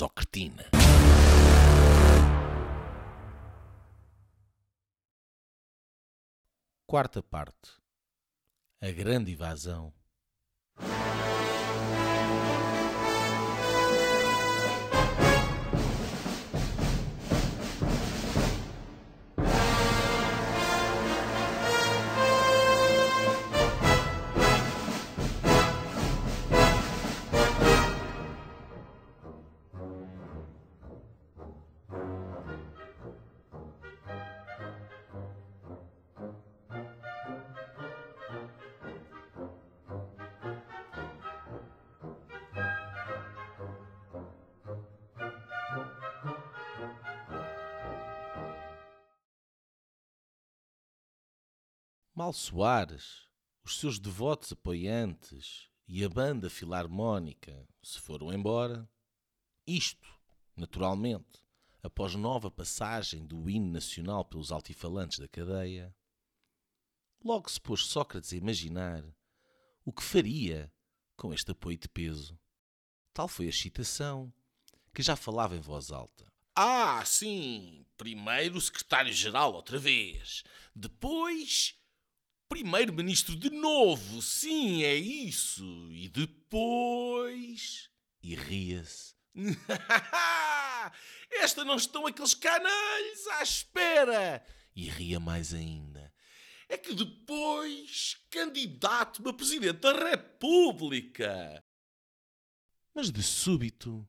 Socretina. Quarta parte. A grande invasão. Mal Soares, os seus devotos apoiantes e a banda filarmónica se foram embora. Isto, naturalmente, após nova passagem do hino nacional pelos altifalantes da cadeia. Logo se pôs Sócrates a imaginar o que faria com este apoio de peso. Tal foi a excitação, que já falava em voz alta. Ah, sim! Primeiro secretário-geral outra vez. Depois primeiro-ministro de novo. Sim, é isso. E depois. E ria-se. Esta não estão aqueles canalhos à espera. E ria mais ainda. É que depois candidato a presidente da República. Mas de súbito,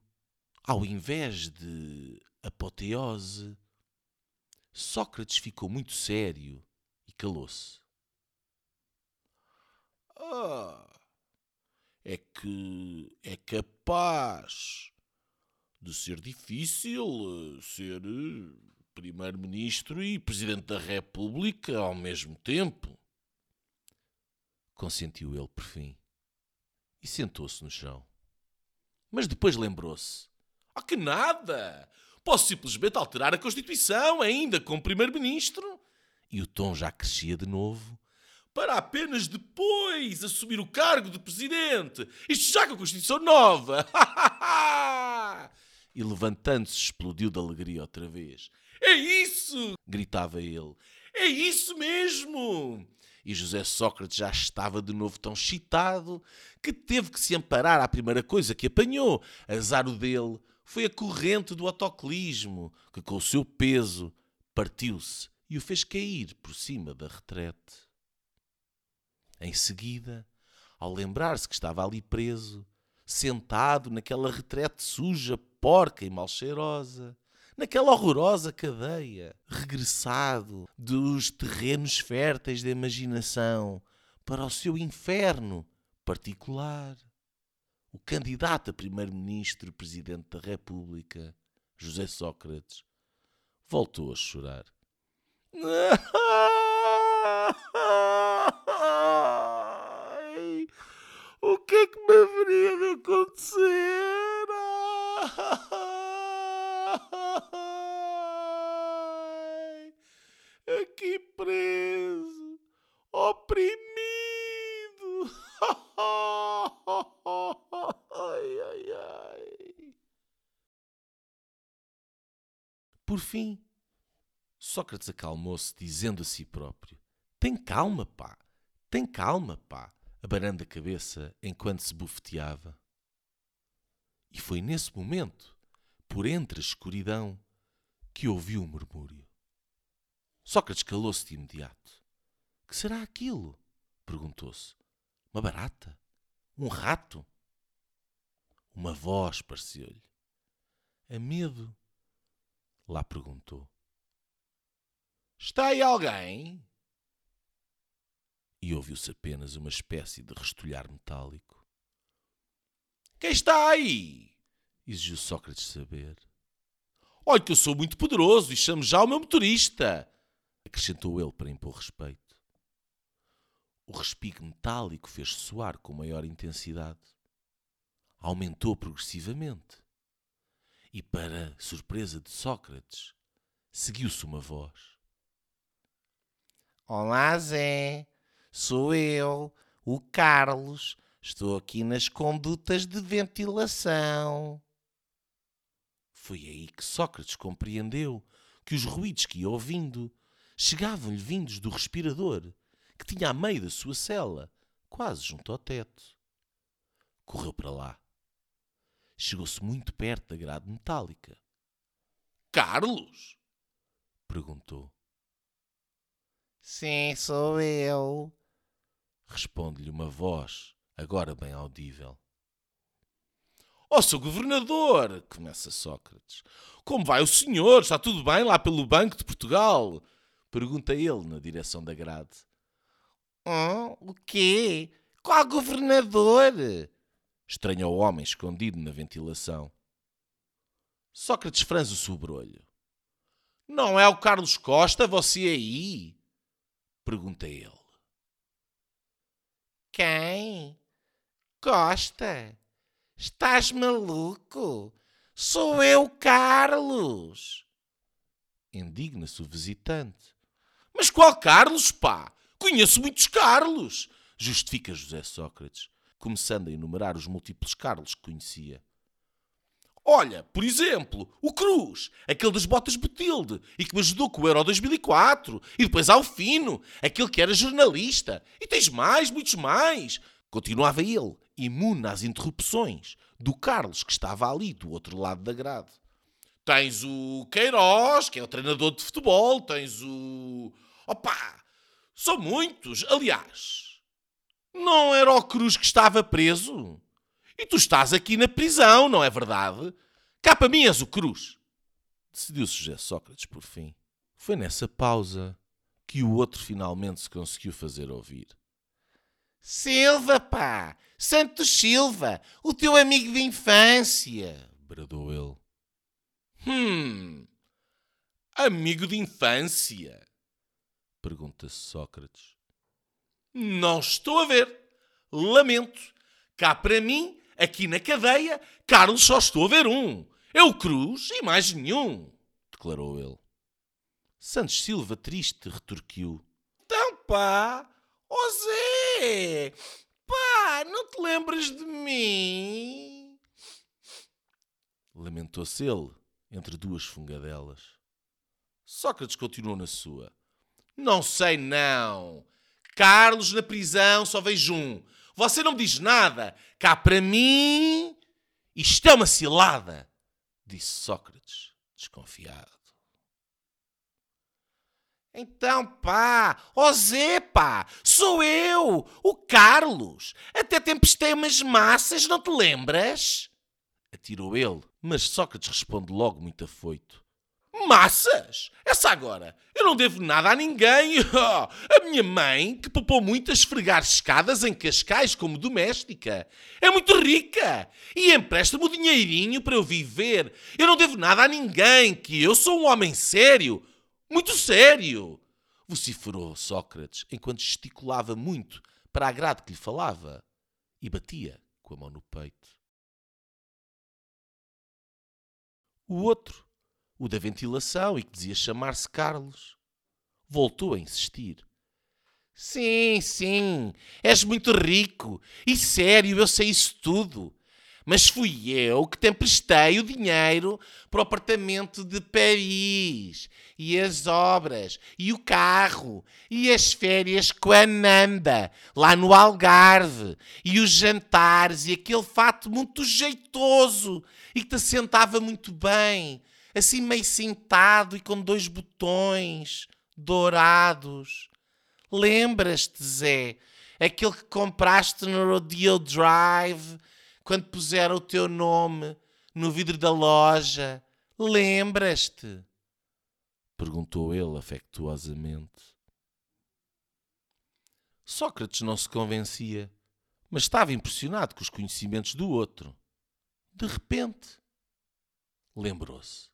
ao invés de apoteose, Sócrates ficou muito sério e calou-se. Ah, é que é capaz de ser difícil eh, ser eh, Primeiro-Ministro e Presidente da República ao mesmo tempo. Consentiu ele por fim e sentou-se no chão. Mas depois lembrou-se: Ah, que nada! Posso simplesmente alterar a Constituição, ainda como Primeiro-Ministro. E o tom já crescia de novo para apenas depois assumir o cargo de presidente. Isto já com a Constituição nova. e levantando-se explodiu de alegria outra vez. É isso! gritava ele. É isso mesmo! E José Sócrates já estava de novo tão excitado que teve que se amparar à primeira coisa que apanhou. Azar o dele foi a corrente do autoclismo, que com o seu peso partiu-se e o fez cair por cima da retrete. Em seguida, ao lembrar-se que estava ali preso, sentado naquela retrete suja, porca e mal cheirosa, naquela horrorosa cadeia, regressado dos terrenos férteis da imaginação para o seu inferno particular. O candidato a primeiro-ministro presidente da República, José Sócrates, voltou a chorar. O que é que me haveria de acontecer? Aqui preso, oprimido. Ai, ai, ai. Por fim, Sócrates acalmou-se, dizendo a si próprio: Tem calma, pá, tem calma, pá abanando a cabeça enquanto se bufeteava. E foi nesse momento, por entre a escuridão, que ouviu um murmúrio. Sócrates calou-se de imediato. Que será aquilo? perguntou-se. Uma barata? Um rato? Uma voz pareceu-lhe. A medo? Lá perguntou. Está aí alguém? E ouviu-se apenas uma espécie de restolhar metálico. Quem está aí? exigiu Sócrates saber. Olhe que eu sou muito poderoso e chamo já o meu motorista, acrescentou ele para impor respeito. O respique metálico fez soar com maior intensidade. Aumentou progressivamente. E, para surpresa de Sócrates, seguiu-se uma voz. Olá, Zé. Sou eu, o Carlos. Estou aqui nas condutas de ventilação. Foi aí que Sócrates compreendeu que os ruídos que ia ouvindo chegavam-lhe vindos do respirador que tinha a meio da sua cela, quase junto ao teto. Correu para lá. Chegou-se muito perto da grade metálica. Carlos? Perguntou. Sim, sou eu. Responde-lhe uma voz, agora bem audível. Ó, oh, seu governador, começa Sócrates. Como vai o senhor? Está tudo bem lá pelo Banco de Portugal? Pergunta ele na direção da grade. Oh, o quê? Qual governador? Estranha o homem escondido na ventilação. Sócrates franze o sobrolho. Não é o Carlos Costa, você aí? Pergunta ele. Quem? Costa? Estás maluco? Sou eu, Carlos! Indigna-se o visitante. Mas qual Carlos, pá? Conheço muitos Carlos! Justifica José Sócrates, começando a enumerar os múltiplos Carlos que conhecia. Olha, por exemplo, o Cruz, aquele das botas Botilde, e que me ajudou com o Euro 2004, e depois ao Fino, aquele que era jornalista, e tens mais, muitos mais. Continuava ele, imune às interrupções do Carlos, que estava ali do outro lado da grade. Tens o Queiroz, que é o treinador de futebol, tens o. Opa! São muitos. Aliás, não era o Cruz que estava preso? E tu estás aqui na prisão, não é verdade? Cá para mim és o Cruz. Decidiu-se José Sócrates por fim. Foi nessa pausa que o outro finalmente se conseguiu fazer ouvir. Silva, pá! Santos Silva, o teu amigo de infância! bradou ele. Hum. Amigo de infância? Pergunta-se Sócrates. Não estou a ver. Lamento. Cá para mim, aqui na cadeia, Carlos só estou a ver um. É o Cruz e mais nenhum, declarou ele. Santos Silva, triste, retorquiu. Então, pá, ó oh Zé, pá, não te lembras de mim? Lamentou-se ele, entre duas fungadelas. Sócrates continuou na sua. Não sei não. Carlos na prisão só vejo um. Você não me diz nada. Cá para mim, isto é uma cilada, disse Sócrates, desconfiado. Então, pá, ó Zé, pá, sou eu, o Carlos. Até tempestei umas massas, não te lembras? Atirou ele, mas Sócrates responde logo muito afoito. Massas? Essa agora? Eu não devo nada a ninguém. a minha mãe, que poupou muito a esfregar escadas em Cascais como doméstica, é muito rica e empresta-me o dinheirinho para eu viver. Eu não devo nada a ninguém, que eu sou um homem sério. Muito sério! vociferou Sócrates enquanto gesticulava muito para a grade que lhe falava e batia com a mão no peito. O outro o da ventilação e que dizia chamar-se Carlos. Voltou a insistir. Sim, sim, és muito rico e sério, eu sei isso tudo. Mas fui eu que te emprestei o dinheiro para o apartamento de Paris, e as obras, e o carro, e as férias com a Nanda, lá no Algarve, e os jantares, e aquele fato muito jeitoso, e que te sentava muito bem, assim meio cintado e com dois botões dourados. Lembras-te, Zé? Aquele que compraste no Rodeo Drive quando puseram o teu nome no vidro da loja. Lembras-te? Perguntou ele afectuosamente. Sócrates não se convencia, mas estava impressionado com os conhecimentos do outro. De repente, lembrou-se.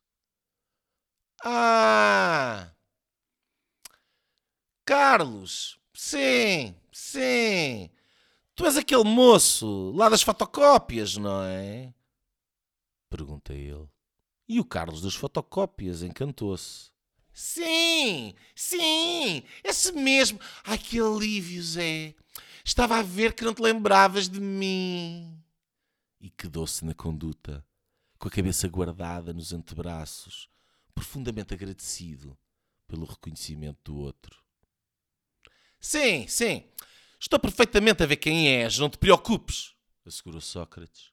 Ah! Carlos! Sim, sim! Tu és aquele moço lá das fotocópias, não é? Pergunta ele. E o Carlos das fotocópias encantou-se. Sim, sim, esse mesmo. Ai, que alívio, Zé. Estava a ver que não te lembravas de mim. E quedou-se na conduta, com a cabeça guardada nos antebraços, profundamente agradecido pelo reconhecimento do outro. Sim, sim. Estou perfeitamente a ver quem és, não te preocupes, assegurou Sócrates.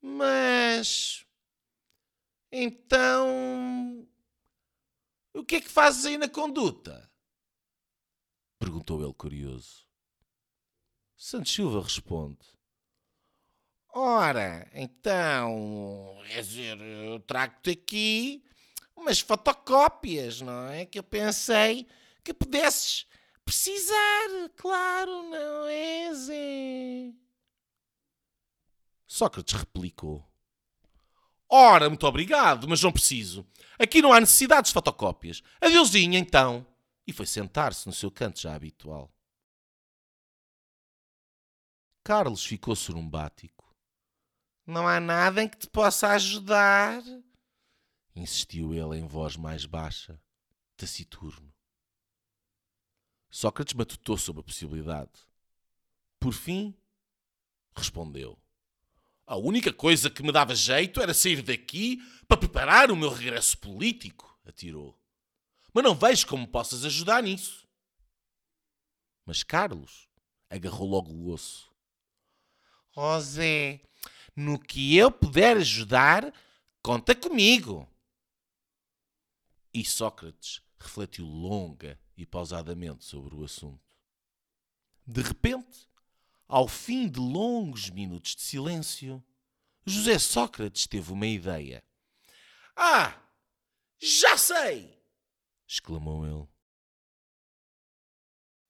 Mas. Então. O que é que fazes aí na conduta? Perguntou ele curioso. Santos Silva responde: Ora, então, quer dizer, eu trago-te aqui umas fotocópias, não é? Que eu pensei que pudesses precisar, claro, não é, Zé? Sócrates replicou: Ora, muito obrigado, mas não preciso. Aqui não há necessidade de fotocópias. Adeusinho, então. E foi sentar-se no seu canto já habitual. Carlos ficou sorumbático. Não há nada em que te possa ajudar? Insistiu ele em voz mais baixa, taciturno. Sócrates matutou sobre a possibilidade. Por fim, respondeu. A única coisa que me dava jeito era sair daqui para preparar o meu regresso político, atirou. Mas não vejo como possas ajudar nisso. Mas Carlos agarrou logo o osso. Ó oh no que eu puder ajudar, conta comigo. E Sócrates refletiu longa e pausadamente sobre o assunto. De repente, ao fim de longos minutos de silêncio, José Sócrates teve uma ideia. Ah, já sei! exclamou ele.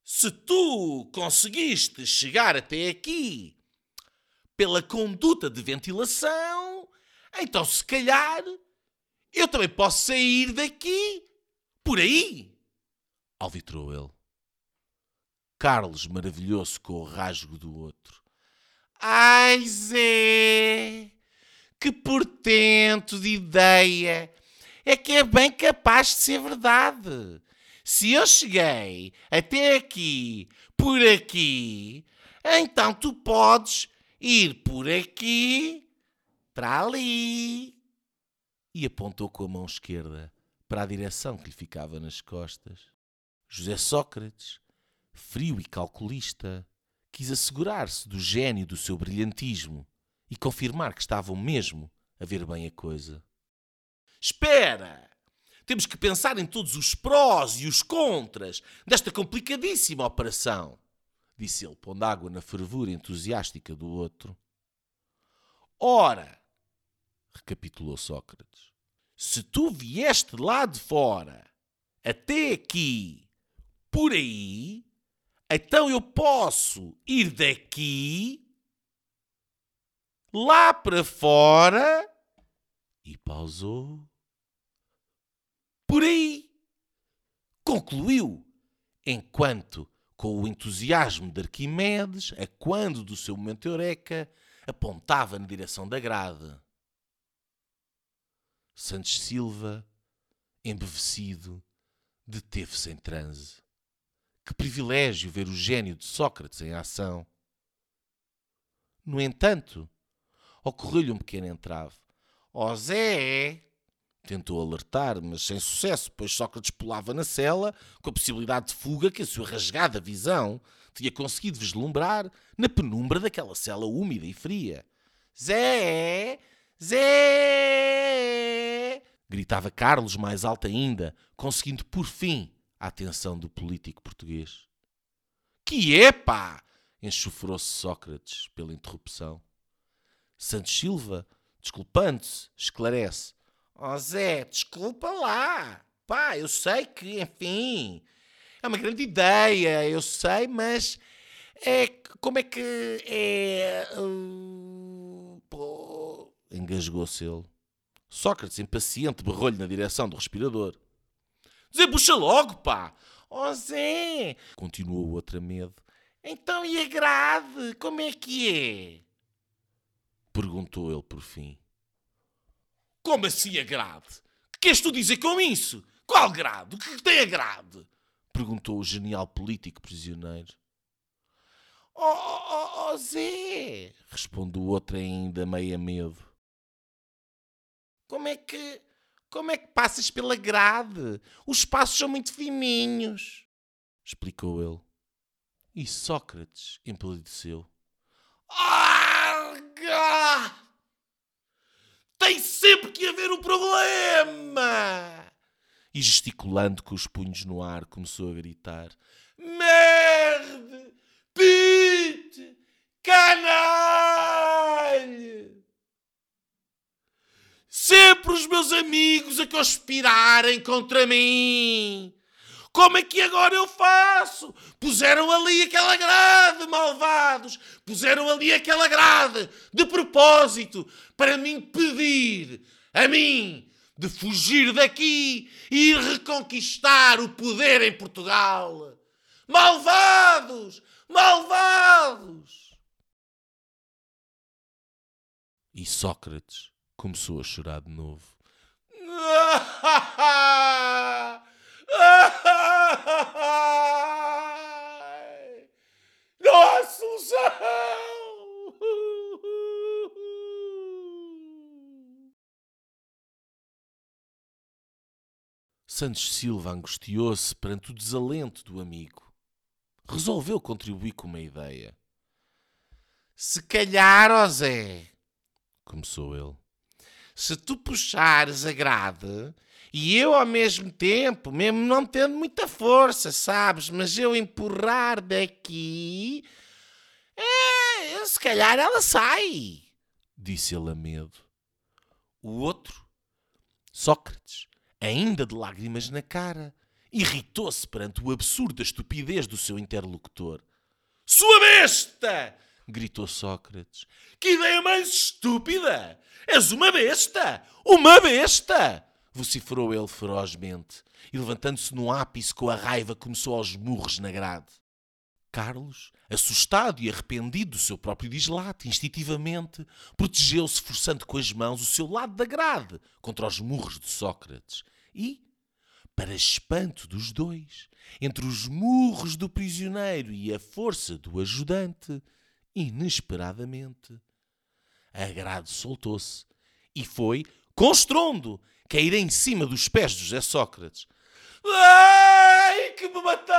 Se tu conseguiste chegar até aqui pela conduta de ventilação, então se calhar eu também posso sair daqui por aí. Alvitrou ele. Carlos maravilhou-se com o rasgo do outro. Ai, Zé! Que portento de ideia! É que é bem capaz de ser verdade. Se eu cheguei até aqui, por aqui, então tu podes ir por aqui, para ali. E apontou com a mão esquerda para a direção que lhe ficava nas costas. José Sócrates, frio e calculista, quis assegurar-se do gênio do seu brilhantismo e confirmar que estavam mesmo a ver bem a coisa. Espera! Temos que pensar em todos os prós e os contras desta complicadíssima operação, disse ele, pondo água na fervura entusiástica do outro. Ora, recapitulou Sócrates, se tu vieste lá de fora até aqui, por aí, então eu posso ir daqui lá para fora e pausou. Por aí, concluiu, enquanto, com o entusiasmo de Arquimedes, a quando do seu momento eureka, apontava na direção da grade. Santos Silva, embevecido, deteve-se em transe. Que privilégio ver o gênio de Sócrates em ação. No entanto, ocorreu-lhe um pequeno entrave. Ó oh Zé! Tentou alertar, mas sem sucesso, pois Sócrates pulava na cela com a possibilidade de fuga que a sua rasgada visão tinha conseguido vislumbrar na penumbra daquela cela úmida e fria. Zé! Zé! Gritava Carlos mais alto ainda, conseguindo por fim a atenção do político português. Que é, pá! enxofrou-se Sócrates pela interrupção. Santos Silva, desculpando-se, esclarece. Ó oh, Zé, desculpa lá. Pá, eu sei que, enfim, é uma grande ideia, eu sei, mas é como é que é. Uh, Engasgou-se ele. Sócrates, impaciente, berrou-lhe na direção do respirador. Puxa logo, pá! Oh, Zé! Continuou o outro a medo. Então e a grade? Como é que é? Perguntou ele por fim. Como assim a grade? Que queres tu dizer com isso? Qual grade? O que tem a grade? Perguntou o genial político prisioneiro. Oh, oh, oh Zé! Respondeu o outro ainda meio a medo. Como é que. Como é que passas pela grade? Os passos são muito fininhos. Explicou ele. E Sócrates empalideceu. Arga! Tem sempre que haver um problema! E gesticulando com os punhos no ar, começou a gritar: Merde! Pite! Canalha! Sempre os meus amigos a conspirarem contra mim! Como é que agora eu faço? Puseram ali aquela grade, malvados! Puseram ali aquela grade de propósito para me impedir, a mim, de fugir daqui e reconquistar o poder em Portugal. Malvados! Malvados! E Sócrates começou a chorar de novo. Não há solução! Santos Silva angustiou-se perante o desalento do amigo. Resolveu contribuir com uma ideia. Se calhar, ó Zé, começou ele. Se tu puxares a grade e eu ao mesmo tempo, mesmo não tendo muita força, sabes, mas eu empurrar daqui, é, se calhar ela sai, disse ele a medo. O outro, Sócrates, ainda de lágrimas na cara, irritou-se perante o absurdo da estupidez do seu interlocutor. Sua besta! Gritou Sócrates. Que ideia mais estúpida! És uma besta! Uma besta! vociferou ele ferozmente e, levantando-se no ápice com a raiva, começou aos murros na grade. Carlos, assustado e arrependido do seu próprio dislate, instintivamente protegeu-se, forçando com as mãos o seu lado da grade contra os murros de Sócrates e, para espanto dos dois, entre os murros do prisioneiro e a força do ajudante, inesperadamente, a grade soltou-se e foi, com estrondo, cair em cima dos pés de José Sócrates. Ai, que me mataste!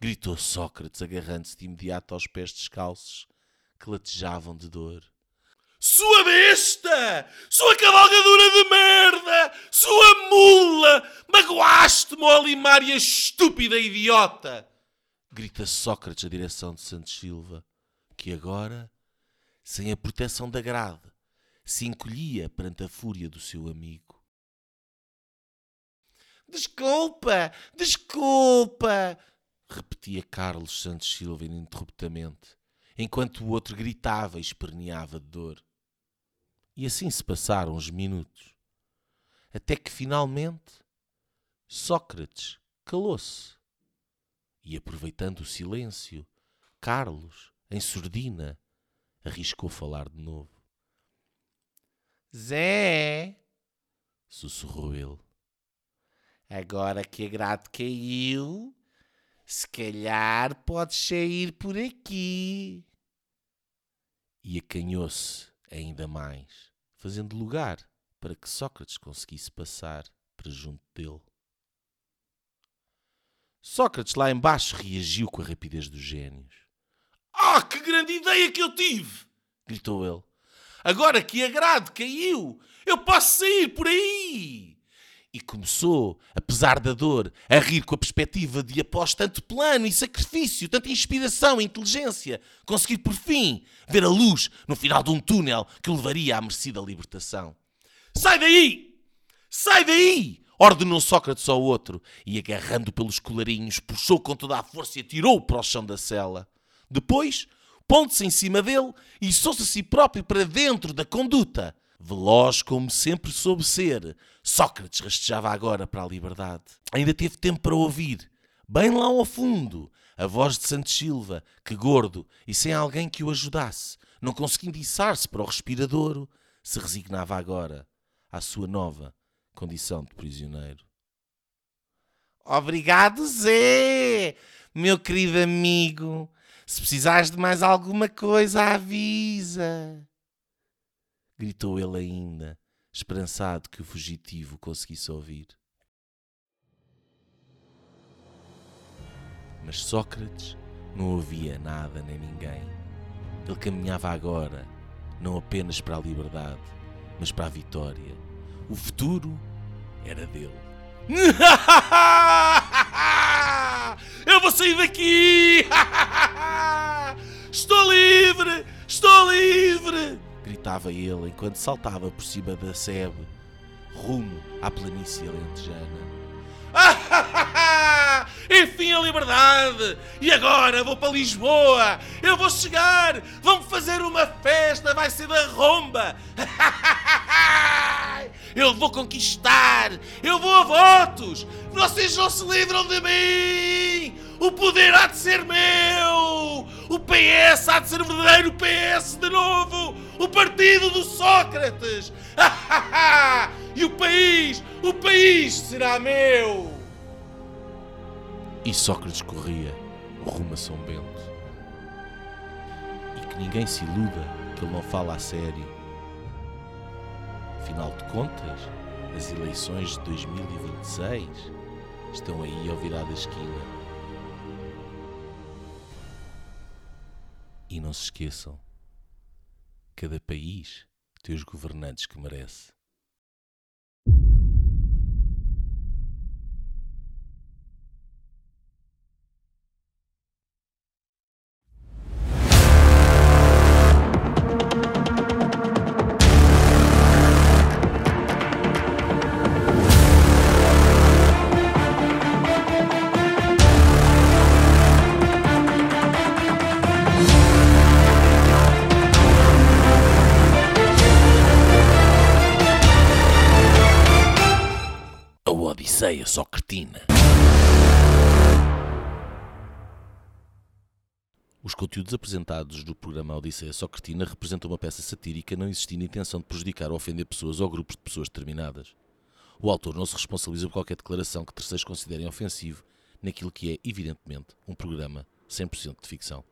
Gritou Sócrates, agarrando-se de imediato aos pés descalços, que latejavam de dor. Sua besta! Sua cavalgadura de merda! Sua mula! Magoaste-me, Olimária estúpida idiota! Grita Sócrates a direção de Santos Silva, que agora, sem a proteção da grade, se encolhia perante a fúria do seu amigo. Desculpa, desculpa, repetia Carlos Santos Silva ininterruptamente, enquanto o outro gritava e esperneava de dor. E assim se passaram os minutos, até que finalmente Sócrates calou-se. E aproveitando o silêncio, Carlos, em surdina, arriscou falar de novo. Zé, sussurrou ele. Agora que a grade caiu, se calhar podes sair por aqui. E acanhou-se ainda mais, fazendo lugar para que Sócrates conseguisse passar para junto dele. Sócrates lá embaixo reagiu com a rapidez dos gênios. Ah, que grande ideia que eu tive! gritou ele. Agora que a grade caiu, eu posso sair por aí. E começou, apesar da dor, a rir com a perspectiva de, após tanto plano e sacrifício, tanta inspiração e inteligência, conseguir por fim ver a luz no final de um túnel que o levaria à merecida libertação. Sai daí! Sai daí! Ordenou Sócrates ao outro e, agarrando pelos colarinhos, puxou com toda a força e atirou-o para o chão da cela. Depois, pondo-se em cima dele, içou-se a si próprio para dentro da conduta. Veloz como sempre soube ser, Sócrates rastejava agora para a liberdade. Ainda teve tempo para ouvir, bem lá ao fundo, a voz de Santos Silva, que gordo e sem alguém que o ajudasse, não conseguindo içar-se para o respiradouro, se resignava agora à sua nova condição de prisioneiro. Obrigado, Zé, meu querido amigo. Se precisares de mais alguma coisa, avisa. gritou ele ainda, esperançado que o fugitivo conseguisse ouvir. Mas Sócrates não ouvia nada nem ninguém. Ele caminhava agora, não apenas para a liberdade, mas para a vitória. O futuro era dele. Eu vou sair daqui! Estou livre! Estou livre! Gritava ele enquanto saltava por cima da sebe, rumo à planície alentejana. Enfim a liberdade! E agora vou para Lisboa! Eu vou chegar! Vamos fazer uma festa! Vai ser da romba! Eu vou conquistar! Eu vou a votos! Vocês não se livram de mim! O poder há de ser meu! O PS há de ser verdadeiro PS de novo! O partido do Sócrates! e o país! O país será meu! E Sócrates corria rumo a São Bento. E que ninguém se iluda que ele não fala a sério. Afinal de contas, as eleições de 2026 estão aí ao virar da esquina. E não se esqueçam, cada país tem os governantes que merece. Socratina. Os conteúdos apresentados do programa Odisseia Socratina representam uma peça satírica não existindo intenção de prejudicar ou ofender pessoas ou grupos de pessoas determinadas. O autor não se responsabiliza por qualquer declaração que terceiros considerem ofensivo naquilo que é, evidentemente, um programa 100% de ficção.